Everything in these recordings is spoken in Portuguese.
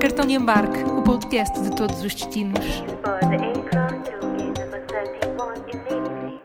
Cartão de embarque, o podcast de todos os destinos. For the aircraft to gate number 31 immediately.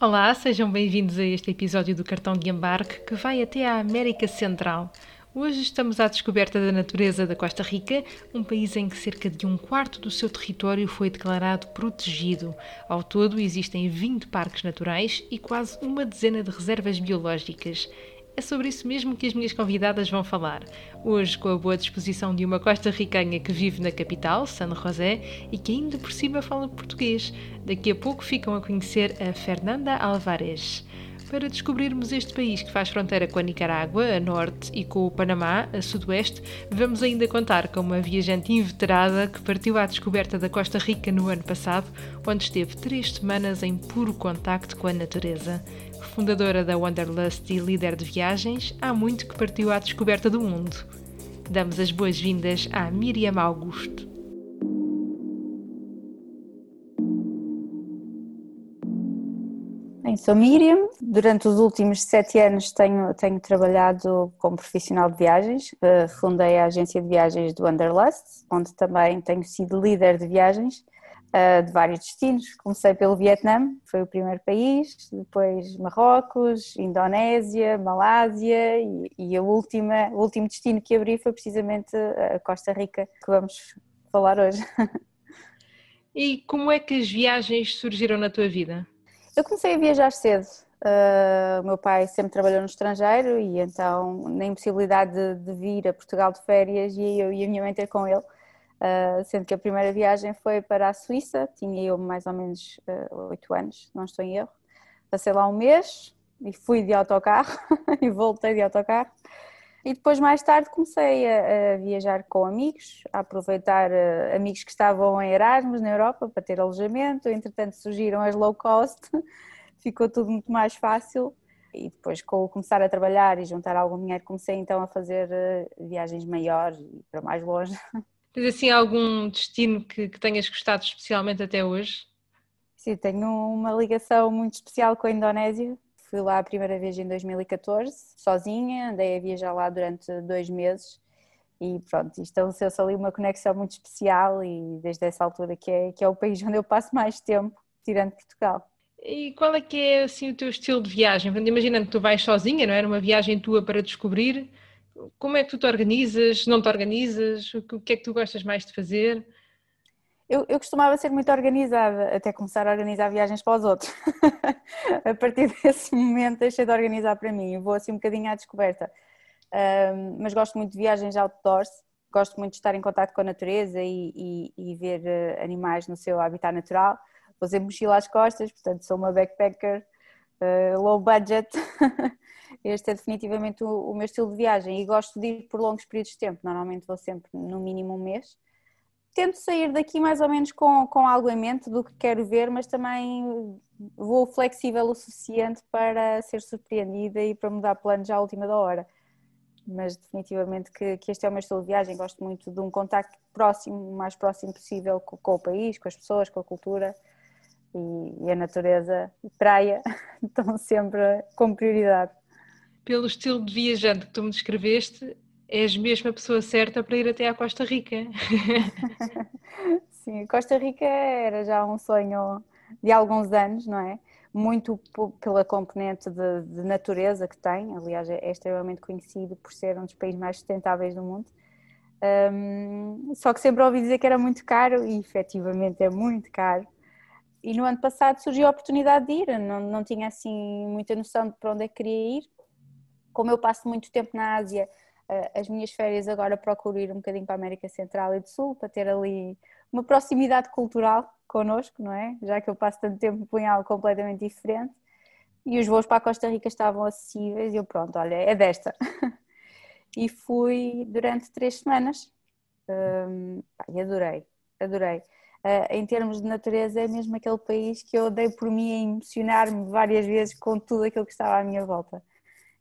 Olá, sejam bem-vindos a este episódio do Cartão de Embarque que vai até à América Central. Hoje estamos à descoberta da natureza da Costa Rica, um país em que cerca de um quarto do seu território foi declarado protegido. Ao todo, existem 20 parques naturais e quase uma dezena de reservas biológicas. É sobre isso mesmo que as minhas convidadas vão falar. Hoje, com a boa disposição de uma costa-ricanha que vive na capital, San José, e que ainda por cima fala português. Daqui a pouco ficam a conhecer a Fernanda Alvarez. Para descobrirmos este país que faz fronteira com a Nicarágua, a norte, e com o Panamá, a sudoeste, vamos ainda contar com uma viajante inveterada que partiu à descoberta da Costa Rica no ano passado, onde esteve três semanas em puro contacto com a natureza. Fundadora da Wanderlust e líder de viagens, há muito que partiu à descoberta do mundo. Damos as boas-vindas à Miriam Augusto. Sou Miriam. Durante os últimos sete anos tenho, tenho trabalhado como profissional de viagens. Uh, fundei a agência de viagens do Wanderlust, onde também tenho sido líder de viagens uh, de vários destinos. Comecei pelo Vietnã, foi o primeiro país, depois Marrocos, Indonésia, Malásia e, e a última, o último destino que abri foi precisamente a Costa Rica, que vamos falar hoje. E como é que as viagens surgiram na tua vida? Eu comecei a viajar cedo. Uh, o meu pai sempre trabalhou no estrangeiro e então, na impossibilidade de, de vir a Portugal de férias, e eu e a minha mãe ter com ele. Uh, sendo que a primeira viagem foi para a Suíça, tinha eu mais ou menos oito uh, anos, não estou em erro. Passei lá um mês e fui de autocarro e voltei de autocarro. E depois, mais tarde, comecei a, a viajar com amigos, a aproveitar uh, amigos que estavam em Erasmus na Europa para ter alojamento. Entretanto, surgiram as low cost, ficou tudo muito mais fácil. E depois, com o começar a trabalhar e juntar algum dinheiro, comecei então a fazer uh, viagens maiores e para mais longe. Tens assim algum destino que, que tenhas gostado especialmente até hoje? Sim, tenho uma ligação muito especial com a Indonésia Fui lá a primeira vez em 2014, sozinha, andei a viajar lá durante dois meses e pronto, estabeleceu-se ali uma conexão muito especial e desde essa altura que é, que é o país onde eu passo mais tempo, tirando Portugal. E qual é que é assim o teu estilo de viagem? Imaginando que tu vais sozinha, não é? Uma viagem tua para descobrir, como é que tu te organizas? Não te organizas? O que é que tu gostas mais de fazer? Eu, eu, costumava ser muito organizada, até começar a organizar viagens para os outros. a partir desse momento deixei de organizar para mim, vou assim um bocadinho à descoberta. Um, mas gosto muito de viagens outdoors, gosto muito de estar em contato com a natureza e, e, e ver uh, animais no seu habitat natural. Vou sempre mochila às costas, portanto sou uma backpacker uh, low budget. este é definitivamente o, o meu estilo de viagem e gosto de ir por longos períodos de tempo, normalmente vou sempre no mínimo um mês tento sair daqui mais ou menos com, com algo em mente do que quero ver, mas também vou flexível o suficiente para ser surpreendida e para mudar planos à última da hora. Mas definitivamente que, que este é o meu estilo de viagem, gosto muito de um contacto próximo, o mais próximo possível com, com o país, com as pessoas, com a cultura e, e a natureza, praia, estão sempre como prioridade. Pelo estilo de viajante que tu me descreveste, és mesmo a pessoa certa para ir até à Costa Rica. Sim, Costa Rica era já um sonho de alguns anos, não é? Muito pela componente de, de natureza que tem, aliás, é, é extremamente conhecido por ser um dos países mais sustentáveis do mundo. Um, só que sempre ouvi dizer que era muito caro e efetivamente é muito caro. E no ano passado surgiu a oportunidade de ir, não, não tinha assim muita noção de para onde é que queria ir. Como eu passo muito tempo na Ásia, as minhas férias agora procuro ir um bocadinho para a América Central e do Sul para ter ali uma proximidade cultural connosco, não é? Já que eu passo tanto tempo em algo completamente diferente. E os voos para a Costa Rica estavam acessíveis e eu, pronto, olha, é desta. e fui durante três semanas um, e adorei, adorei. Uh, em termos de natureza, é mesmo aquele país que eu dei por mim a emocionar-me várias vezes com tudo aquilo que estava à minha volta.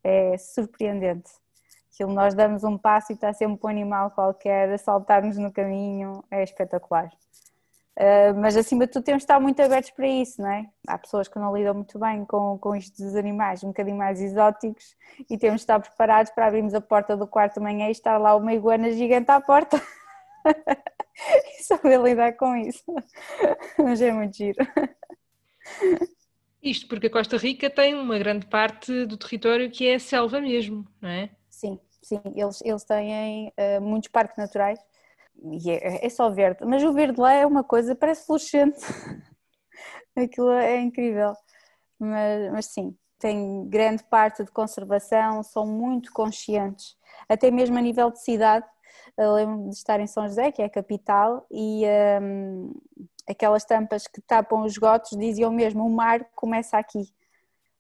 É surpreendente. Aquilo nós damos um passo e está sempre um animal qualquer a saltar-nos no caminho, é espetacular. Uh, mas acima de tudo temos de estar muito abertos para isso, não é? Há pessoas que não lidam muito bem com, com isto dos animais um bocadinho mais exóticos e temos de estar preparados para abrirmos a porta do quarto de manhã e estar lá uma iguana gigante à porta. e saber lidar com isso. Mas é muito giro. Isto porque a Costa Rica tem uma grande parte do território que é selva mesmo, não é? Sim. Eles, eles têm uh, muitos parques naturais e é, é, só verde, mas o verde lá é uma coisa, parece fluorescente. Aquilo é incrível. Mas, mas sim, tem grande parte de conservação, são muito conscientes, até mesmo a nível de cidade. Eu lembro de estar em São José, que é a capital, e um, aquelas tampas que tapam os esgotos diziam mesmo: o mar começa aqui.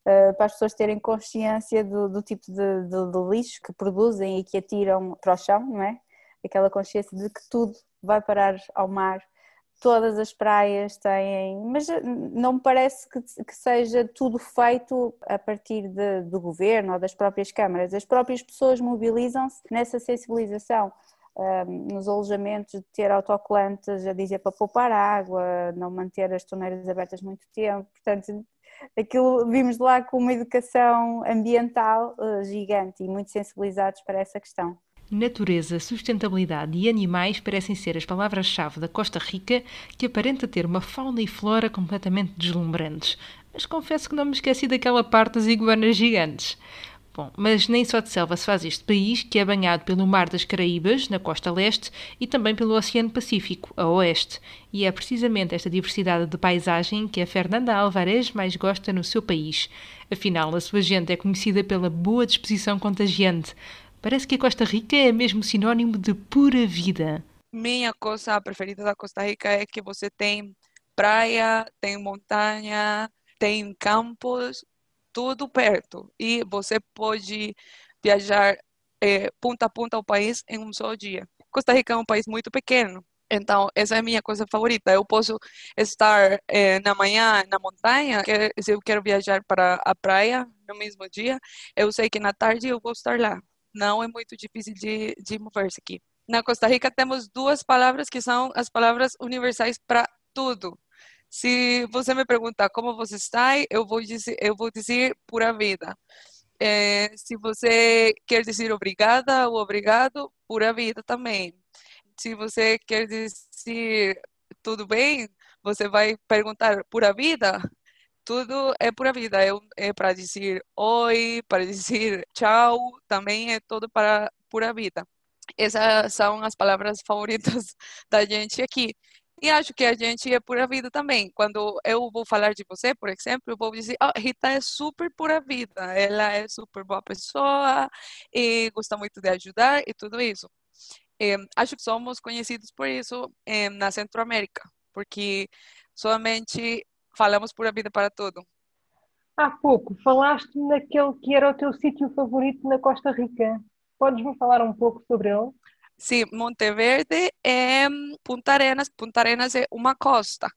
Uh, para as pessoas terem consciência do, do tipo de, de, de, lixo que produzem e que atiram para o chão, não é? aquela consciência de que tudo vai parar ao mar. Todas as praias têm, mas não me parece que, que seja tudo feito a partir de, do governo ou das próprias câmaras. As próprias pessoas mobilizam-se nessa sensibilização. Um, nos alojamentos de ter autocolantes a dizer para poupar água, não manter as torneiras abertas muito tempo, portanto aquilo vimos lá com uma educação ambiental uh, gigante e muito sensibilizados para essa questão. Natureza, sustentabilidade e animais parecem ser as palavras-chave da Costa Rica, que aparenta ter uma fauna e flora completamente deslumbrantes. Mas confesso que não me esqueci daquela parte das iguanas gigantes. Mas nem só de selva se faz este país, que é banhado pelo Mar das Caraíbas, na costa leste, e também pelo Oceano Pacífico, a oeste. E é precisamente esta diversidade de paisagem que a Fernanda Alvarez mais gosta no seu país. Afinal, a sua gente é conhecida pela boa disposição contagiante. Parece que a Costa Rica é mesmo sinônimo de pura vida. Minha coisa preferida da Costa Rica é que você tem praia, tem montanha, tem campos, tudo perto. E você pode viajar é, ponta a ponta ao país em um só dia. Costa Rica é um país muito pequeno, então, essa é a minha coisa favorita. Eu posso estar é, na manhã na montanha, que, se eu quero viajar para a praia no mesmo dia, eu sei que na tarde eu vou estar lá não é muito difícil de, de mover-se aqui. Na Costa Rica temos duas palavras que são as palavras universais para tudo. Se você me perguntar como você está, eu vou dizer, eu vou dizer pura vida. É, se você quer dizer obrigada ou obrigado, pura vida também. Se você quer dizer tudo bem, você vai perguntar pura vida, tudo é pura vida. É, é para dizer oi, para dizer tchau, também é tudo para pura vida. Essas são as palavras favoritas da gente aqui. E acho que a gente é pura vida também. Quando eu vou falar de você, por exemplo, eu vou dizer: oh, Rita é super pura vida, ela é super boa pessoa e gosta muito de ajudar e tudo isso. É, acho que somos conhecidos por isso é, na Centro-América, porque somente falamos pura vida para tudo. Há pouco falaste naquele que era o teu sítio favorito na Costa Rica. Podes-me falar um pouco sobre ele? Sim, Monteverde é Punta Arenas. Punta Arenas é uma costa,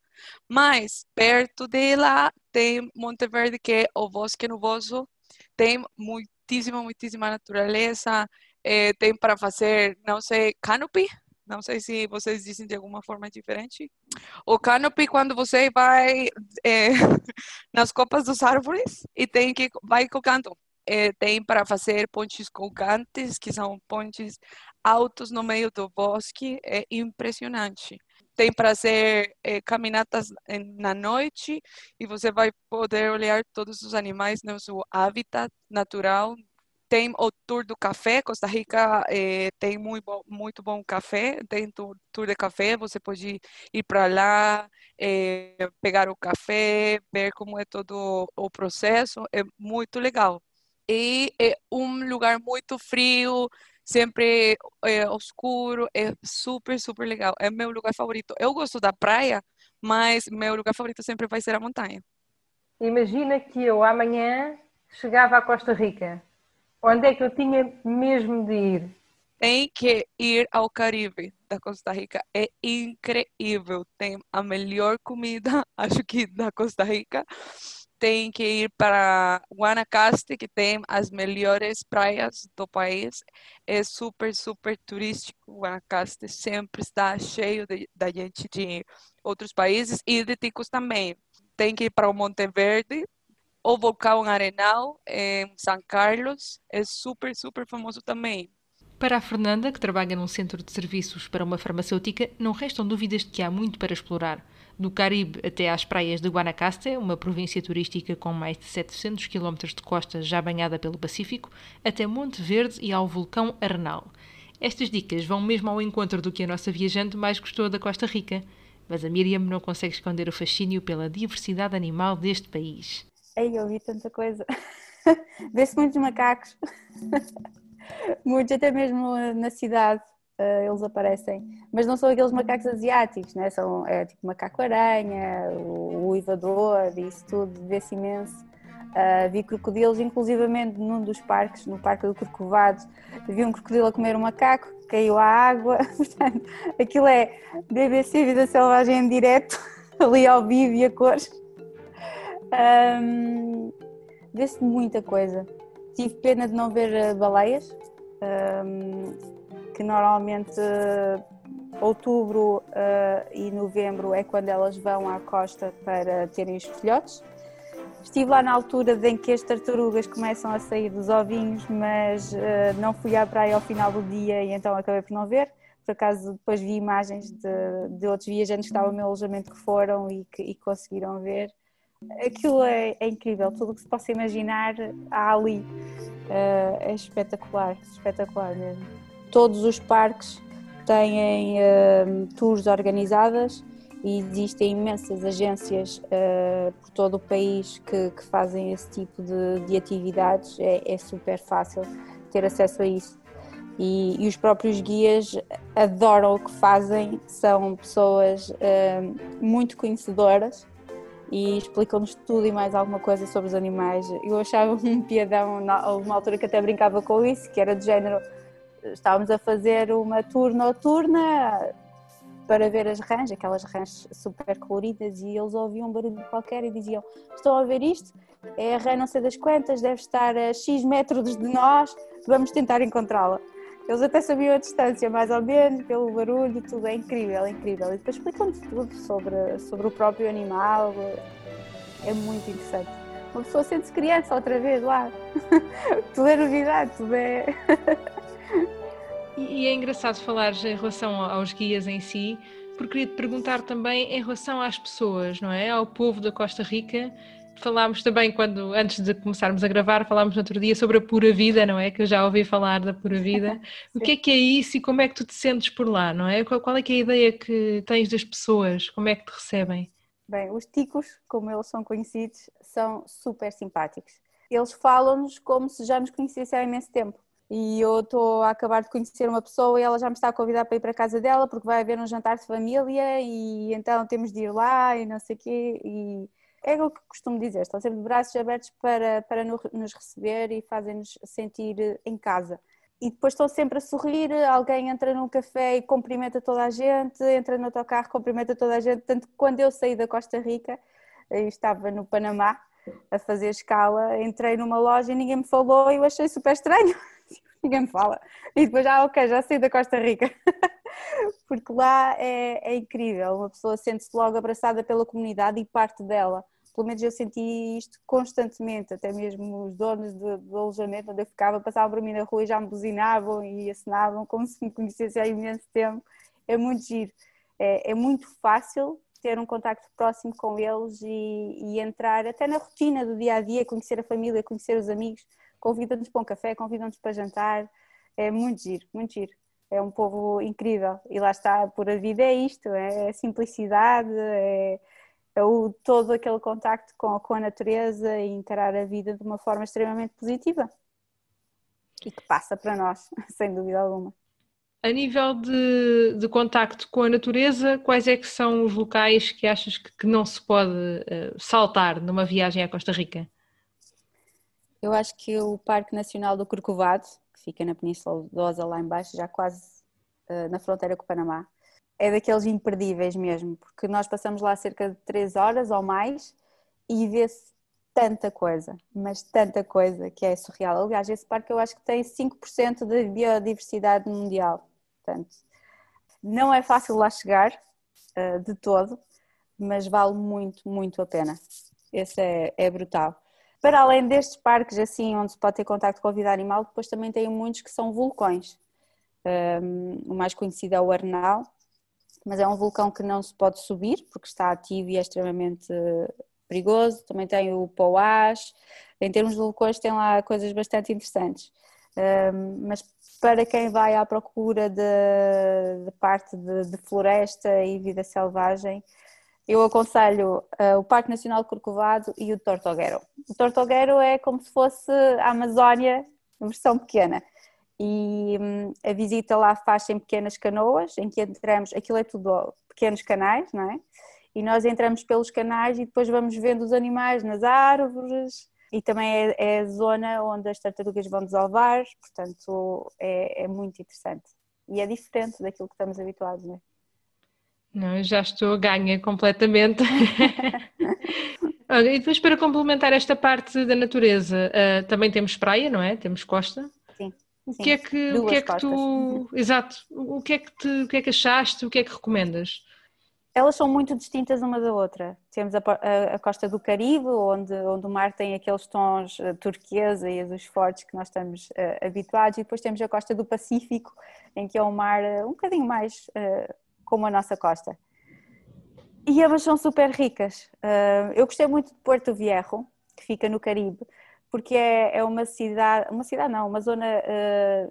mas perto de lá tem Monteverde, que é o bosque nuboso. Tem muitíssima, muitíssima natureza. É, tem para fazer, não sei, canopy, não sei se vocês dizem de alguma forma diferente. O canopy, quando você vai é, nas copas dos árvores e tem que vai colocando. É, tem para fazer pontes colgantes, que são pontes altos no meio do bosque, é impressionante. Tem para fazer é, caminatas na noite e você vai poder olhar todos os animais no seu habitat natural tem o tour do café, Costa Rica eh, tem muito bom, muito bom café, tem tour, tour de café, você pode ir para lá, pegar o café, ver como é todo o processo, é muito legal. E é um lugar muito frio, sempre é, escuro, é super, super legal. É meu lugar favorito. Eu gosto da praia, mas meu lugar favorito sempre vai ser a montanha. Imagina que eu amanhã chegava à Costa Rica Onde é que eu tinha mesmo de ir? Tem que ir ao Caribe da Costa Rica. É incrível. Tem a melhor comida, acho que da Costa Rica. Tem que ir para Guanacaste, que tem as melhores praias do país. É super, super turístico. Guanacaste sempre está cheio de, da gente de outros países e de ticos também. Tem que ir para o Monte Verde, o vulcão Arenal em São Carlos é super, super famoso também. Para a Fernanda, que trabalha num centro de serviços para uma farmacêutica, não restam dúvidas de que há muito para explorar. Do Caribe até às praias de Guanacaste, uma província turística com mais de 700 km de costa já banhada pelo Pacífico, até Monte Verde e ao vulcão Arenal. Estas dicas vão mesmo ao encontro do que a nossa viajante mais gostou da Costa Rica. Mas a Miriam não consegue esconder o fascínio pela diversidade animal deste país. Ei, eu vi tanta coisa. Vê-se muitos macacos. Muitos, até mesmo na cidade, uh, eles aparecem. Mas não são aqueles macacos asiáticos, né? são é, tipo macaco-aranha, o, o uivador, isso tudo, vê-se imenso. Uh, vi crocodilos, inclusivamente num dos parques, no Parque do Corcovado, vi um crocodilo a comer um macaco, caiu à água. Portanto, aquilo é BBC Vida Selvagem em direto, ali ao vivo e a cores. Um, Vê-se muita coisa. Tive pena de não ver eh, baleias, um, que normalmente uh, outubro uh, e novembro é quando elas vão à costa para terem os filhotes. Estive lá na altura em que as tartarugas começam a sair dos ovinhos, mas uh, não fui à praia ao final do dia e então acabei por não ver. Por acaso depois vi imagens de, de outros viajantes que estavam no meu alojamento que foram e que e conseguiram ver. Aquilo é, é incrível, tudo o que se possa imaginar há ali. Uh, é espetacular, espetacular mesmo. Todos os parques têm uh, tours organizadas e existem imensas agências uh, por todo o país que, que fazem esse tipo de, de atividades. É, é, super fácil ter acesso a isso. E, e, os próprios guias adoram o que fazem, são pessoas muito conhecedoras e explicam-nos tudo e mais alguma coisa sobre os animais. Eu achava um piadão, uma altura que até brincava com isso, que era do género, estávamos a fazer uma tour noturna para ver as rãs, aquelas rãs super coloridas, e eles ouviam um barulho qualquer e diziam: Estão a ver isto? É a rã não sei das quantas, deve estar a X metros de nós, vamos tentar encontrá-la. Eles até sabiam a distância, mais ou menos, pelo barulho, tudo é incrível, é incrível. E depois explicam-nos tudo sobre, sobre o próprio animal, é muito interessante. Uma pessoa sente-se criança outra vez lá, tudo é novidade, tudo é. e é engraçado falar em relação aos guias em si, porque queria te perguntar também em relação às pessoas, não é? Ao povo da Costa Rica falámos também quando, antes de começarmos a gravar, falámos no outro dia sobre a pura vida, não é? Que eu já ouvi falar da pura vida. o que é que é isso e como é que tu te sentes por lá, não é? Qual, qual é que é a ideia que tens das pessoas? Como é que te recebem? Bem, os ticos, como eles são conhecidos, são super simpáticos. Eles falam-nos como se já nos conhecessem há imenso tempo. E eu estou a acabar de conhecer uma pessoa e ela já me está a convidar para ir para a casa dela porque vai haver um jantar de família e então temos de ir lá e não sei o quê. E é o que costumo dizer, estão sempre de braços abertos para, para nos receber e fazem-nos sentir em casa. E depois estão sempre a sorrir, alguém entra num café e cumprimenta toda a gente, entra no autocarro, cumprimenta toda a gente. Tanto que quando eu saí da Costa Rica, eu estava no Panamá a fazer escala, entrei numa loja e ninguém me falou e eu achei super estranho. ninguém me fala. E depois, ah, ok, já saí da Costa Rica. Porque lá é, é incrível, uma pessoa sente-se logo abraçada pela comunidade e parte dela pelo menos eu senti isto constantemente, até mesmo os donos do, do alojamento onde eu ficava passavam para mim na rua e já me buzinavam e assinavam como se me conhecessem há imenso tempo. É muito giro. É, é muito fácil ter um contacto próximo com eles e, e, entrar até na rotina do dia a dia, conhecer a família, conhecer os amigos, convidam-nos para um café, convidam-nos para jantar. É muito giro, muito giro. É um povo incrível e lá está, por a vida é isto, é simplicidade, é é o, todo aquele contacto com, com a natureza e encarar a vida de uma forma extremamente positiva e que passa para nós, sem dúvida alguma. A nível de, de contacto com a natureza, quais é que são os locais que achas que, que não se pode uh, saltar numa viagem à Costa Rica? Eu acho que o Parque Nacional do Corcovado, que fica na Península de Osa, lá embaixo, já quase uh, na fronteira com o Panamá, é daqueles imperdíveis mesmo, porque nós passamos lá cerca de 3 horas ou mais e vê-se tanta coisa, mas tanta coisa que é surreal. Aliás, esse parque eu acho que tem 5% da biodiversidade mundial. Portanto, não é fácil lá chegar uh, de todo, mas vale muito, muito a pena. Esse é, é brutal. Para além destes parques, assim, onde se pode ter contato com a vida animal, depois também tem muitos que são vulcões. Um, o mais conhecido é o Arnal, mas é um vulcão que não se pode subir porque está ativo e é extremamente perigoso. Também tem o Poás. Em termos de vulcões, tem lá coisas bastante interessantes. Um, mas para quem vai à procura de, de parte de, de, floresta e vida selvagem, eu aconselho uh, o Parque Nacional Corcovado e o Tortoguero. O Tortoguero é como se fosse a Amazónia, versão pequena. E um, a visita lá faz em pequenas canoas, em que entramos, aquilo é tudo pequenos canais, não é? E nós entramos pelos canais e depois vamos vendo os animais nas árvores, e também é, é, a zona onde as tartarugas vão desovar, portanto é, é, muito interessante. E é diferente daquilo que estamos habituados, não é? Não, já estou ganha completamente. e depois para complementar esta parte da natureza, uh, também temos praia, não é? Temos costa. Sim. O que é que, o que, é que tu, exato, o que é que te, o que é que achaste, o que é que recomendas? Elas são muito distintas uma da outra. Temos a, a, a, costa do Caribe, onde, onde o mar tem aqueles tons uh, turquesa e azuis fortes que nós estamos uh, habituados, e depois temos a costa do Pacífico, em que é um mar uh, um bocadinho mais como a nossa costa. E ambas são super ricas. eu gostei muito de Porto Viejo, que fica no Caribe, porque é, é uma cidade, uma cidade não, uma zona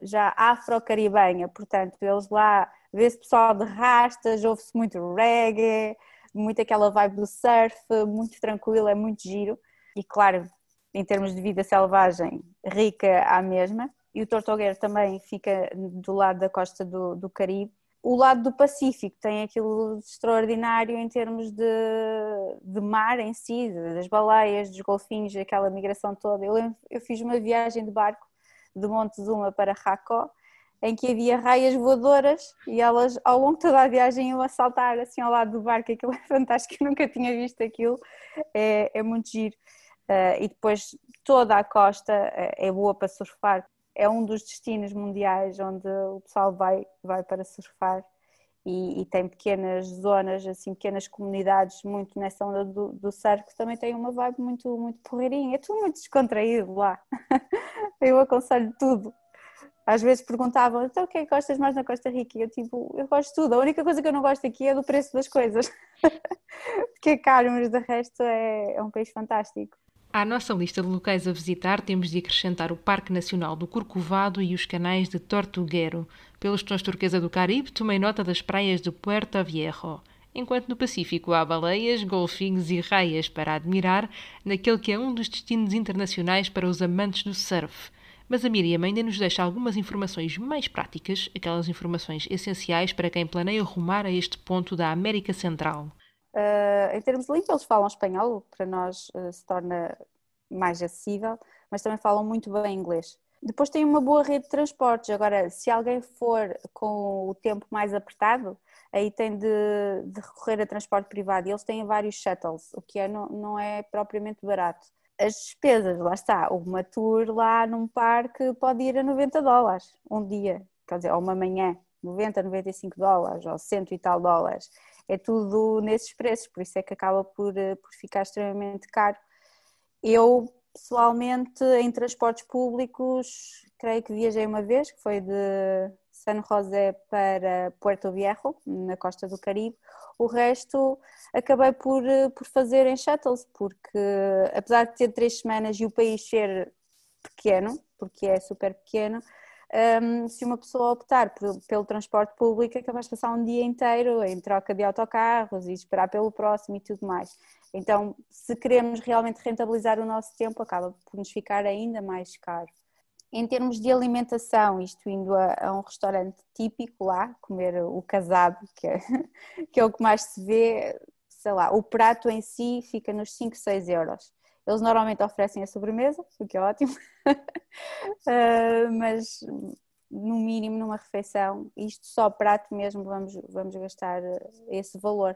já afro-caribenha, portanto, eles lá vê-se pessoal de rastas, ouve-se muito reggae, muito aquela vibe do surf, muito tranquilo, é muito giro. E claro, em termos de vida selvagem, rica à mesma. E o Tortuguero também fica do lado da costa do, do Caribe. O lado do Pacífico tem aquilo de extraordinário em termos de, de mar em si, das baleias, dos golfinhos, aquela migração toda. Eu, eu fiz uma viagem de barco de Montezuma para Racó em que havia raias voadoras e elas ao longo de toda a viagem iam a saltar assim ao lado do barco, aquilo é fantástico, eu nunca tinha visto aquilo, é, é muito giro. Uh, e depois toda a costa é, é boa para surfar, é um dos destinos mundiais onde o pessoal vai, vai para surfar e, e tem pequenas zonas, assim, pequenas comunidades muito nessa onda do, do surf que também tem uma vibe muito, muito porreirinha, é tudo muito descontraído lá. eu aconselho tudo às vezes perguntavam, então o que é que gostas mais na Costa Rica? E eu tipo, eu gosto de tudo, a única coisa que eu não gosto aqui é do preço das coisas, porque é caro, mas de resto é, é um país fantástico. À nossa lista de locais a visitar temos de acrescentar o Parque Nacional do Corcovado e os canais de Tortuguero. Pelos tons turquesa do Caribe, tomei nota das praias de Puerto Viejo. Enquanto no Pacífico há baleias, golfinhos e raias para admirar, naquele que é um dos destinos internacionais para os amantes do surf. Mas a Miriam ainda nos deixa algumas informações mais práticas, aquelas informações essenciais para quem planeia rumar a este ponto da América Central. Uh, em termos de língua, eles falam espanhol, para nós uh, se torna mais acessível, mas também falam muito bem inglês. Depois tem uma boa rede de transportes. Agora, se alguém for com o tempo mais apertado, aí tem de, de recorrer a transporte privado. E eles têm vários shuttles, o que é, não, não é propriamente barato as despesas, lá está, uma tour lá num parque pode ir a 90 dólares um dia, quer dizer, ou uma manhã, 90, 95 dólares, ou 100 e tal dólares. É tudo nesses preços, por isso é que acaba por, eh, por ficar extremamente caro. Eu, pessoalmente, em transportes públicos, creio que viajei uma vez, que foi de San José para Puerto Viejo, na costa do Caribe. O resto acabei por, eh, por fazer em shuttles, porque apesar de ter três semanas e o país ser pequeno, porque é super pequeno, um, se uma pessoa optar por, pelo transporte público, acabas de passar um dia inteiro em troca de autocarros e esperar pelo próximo e tudo mais. Então, se queremos realmente rentabilizar o nosso tempo, acaba por nos ficar ainda mais caro. Em termos de alimentação, isto indo a, a, um restaurante típico lá, comer o casado, que é, que é o que mais se vê, sei lá, o prato em si fica nos 5, 6 euros. Eles normalmente oferecem a sobremesa, o que é ótimo, uh, mas no mínimo numa refeição, isto só prato mesmo, vamos, vamos gastar esse valor.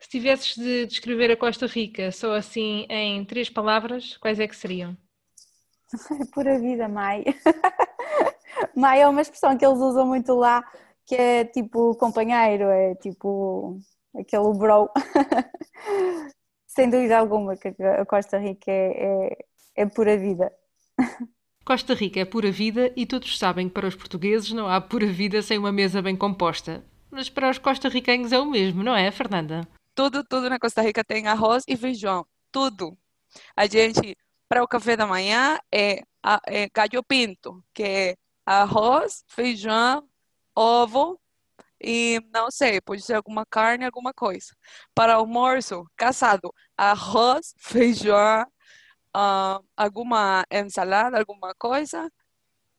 Se tivesses de descrever a Costa Rica só assim em três palavras, quais é que seriam? Pura vida, Mai. Mai é uma expressão que eles usam muito lá, que é tipo companheiro, é tipo aquele bro. Sem dúvida alguma que a Costa Rica é, é, é pura vida. Costa Rica é pura vida e todos sabem que para os portugueses não há pura vida sem uma mesa bem composta. Mas para os costarriquenhos é o mesmo, não é, Fernanda? Tudo, tudo na Costa Rica tem arroz e feijão. Tudo. A gente, para o café da manhã, é, é galho pinto, que é arroz, feijão, ovo e não sei, pode ser alguma carne, alguma coisa. Para almoço, caçado, arroz, feijão, uh, alguma ensalada, alguma coisa,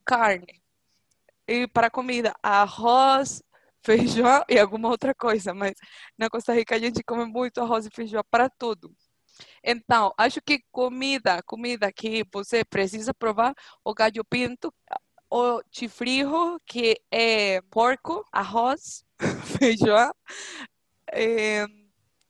carne. E para comida, arroz, feijão e alguma outra coisa, mas na Costa Rica a gente come muito arroz e feijão para tudo. Então, acho que comida, comida que você precisa provar, o galho pinto, o chifrijo, que é porco, arroz, feijão, é,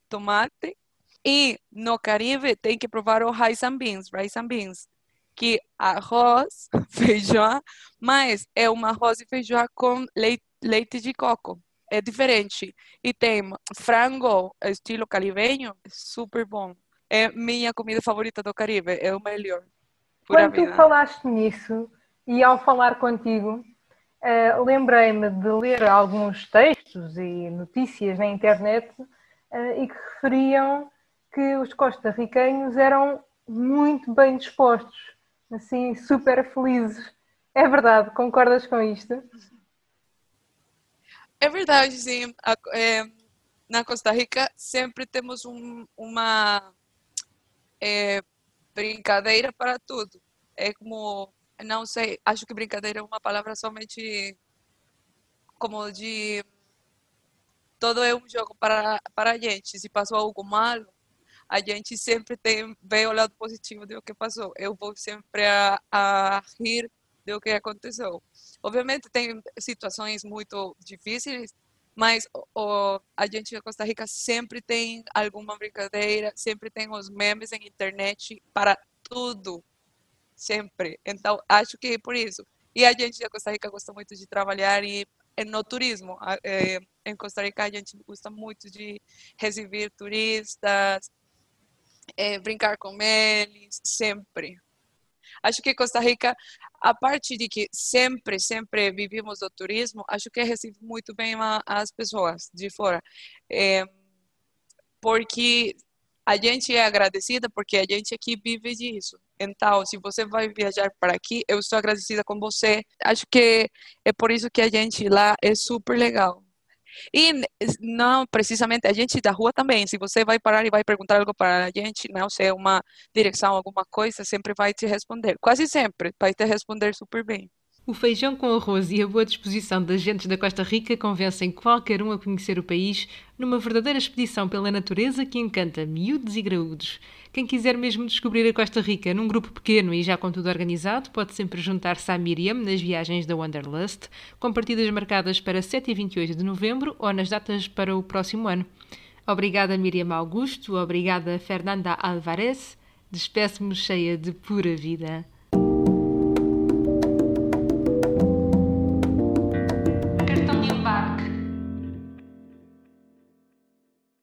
tomate. E no Caribe tem que provar o rice and beans, rice and beans, que arroz, feijão, mas é um arroz e feijão com leite leite de coco. É diferente. E tem frango, estilo caribenho, super bom. É minha comida favorita do Caribe, é o melhor. Quando tu falaste nisso, e ao falar contigo, uh, lembrei-me de ler alguns textos e notícias na internet uh, e que referiam que os costarriquenhos eram muito bem dispostos, assim, super felizes. É verdade, concordas com isto? É verdade, sim. É, na Costa Rica sempre temos um, uma é, brincadeira para tudo. É como, não sei, acho que brincadeira é uma palavra somente como de todo é um jogo para, para a gente. Se passou algo mal, a gente sempre tem vê o lado positivo do que passou. Eu vou sempre a, a rir do que aconteceu. Obviamente tem situações muito difíceis, mas o, a gente na Costa Rica sempre tem alguma brincadeira, sempre tem os memes em internet para tudo, sempre. Então acho que é por isso. E a gente na Costa Rica gosta muito de trabalhar e no turismo. É, em Costa Rica a gente gosta muito de receber turistas, é, brincar com eles, sempre. Acho que Costa Rica, a parte de que sempre, sempre vivimos do turismo, acho que recebe muito bem as pessoas de fora. Porque a gente é agradecida porque a gente aqui vive disso. Então, se você vai viajar para aqui, eu estou agradecida com você. Acho que é por isso que a gente lá é super legal. E não precisamente a gente da rua também. Se você vai parar e vai perguntar algo para a gente, não sei, uma direção, alguma coisa, sempre vai te responder. Quase sempre vai te responder super bem. O feijão com arroz e a boa disposição das gentes da Costa Rica convencem qualquer um a conhecer o país numa verdadeira expedição pela natureza que encanta miúdos e graúdos. Quem quiser mesmo descobrir a Costa Rica num grupo pequeno e já com tudo organizado, pode sempre juntar-se à Miriam nas viagens da Wanderlust, com partidas marcadas para 7 e 28 de novembro ou nas datas para o próximo ano. Obrigada, Miriam Augusto. Obrigada, Fernanda Alvarez. Despeço-me cheia de pura vida.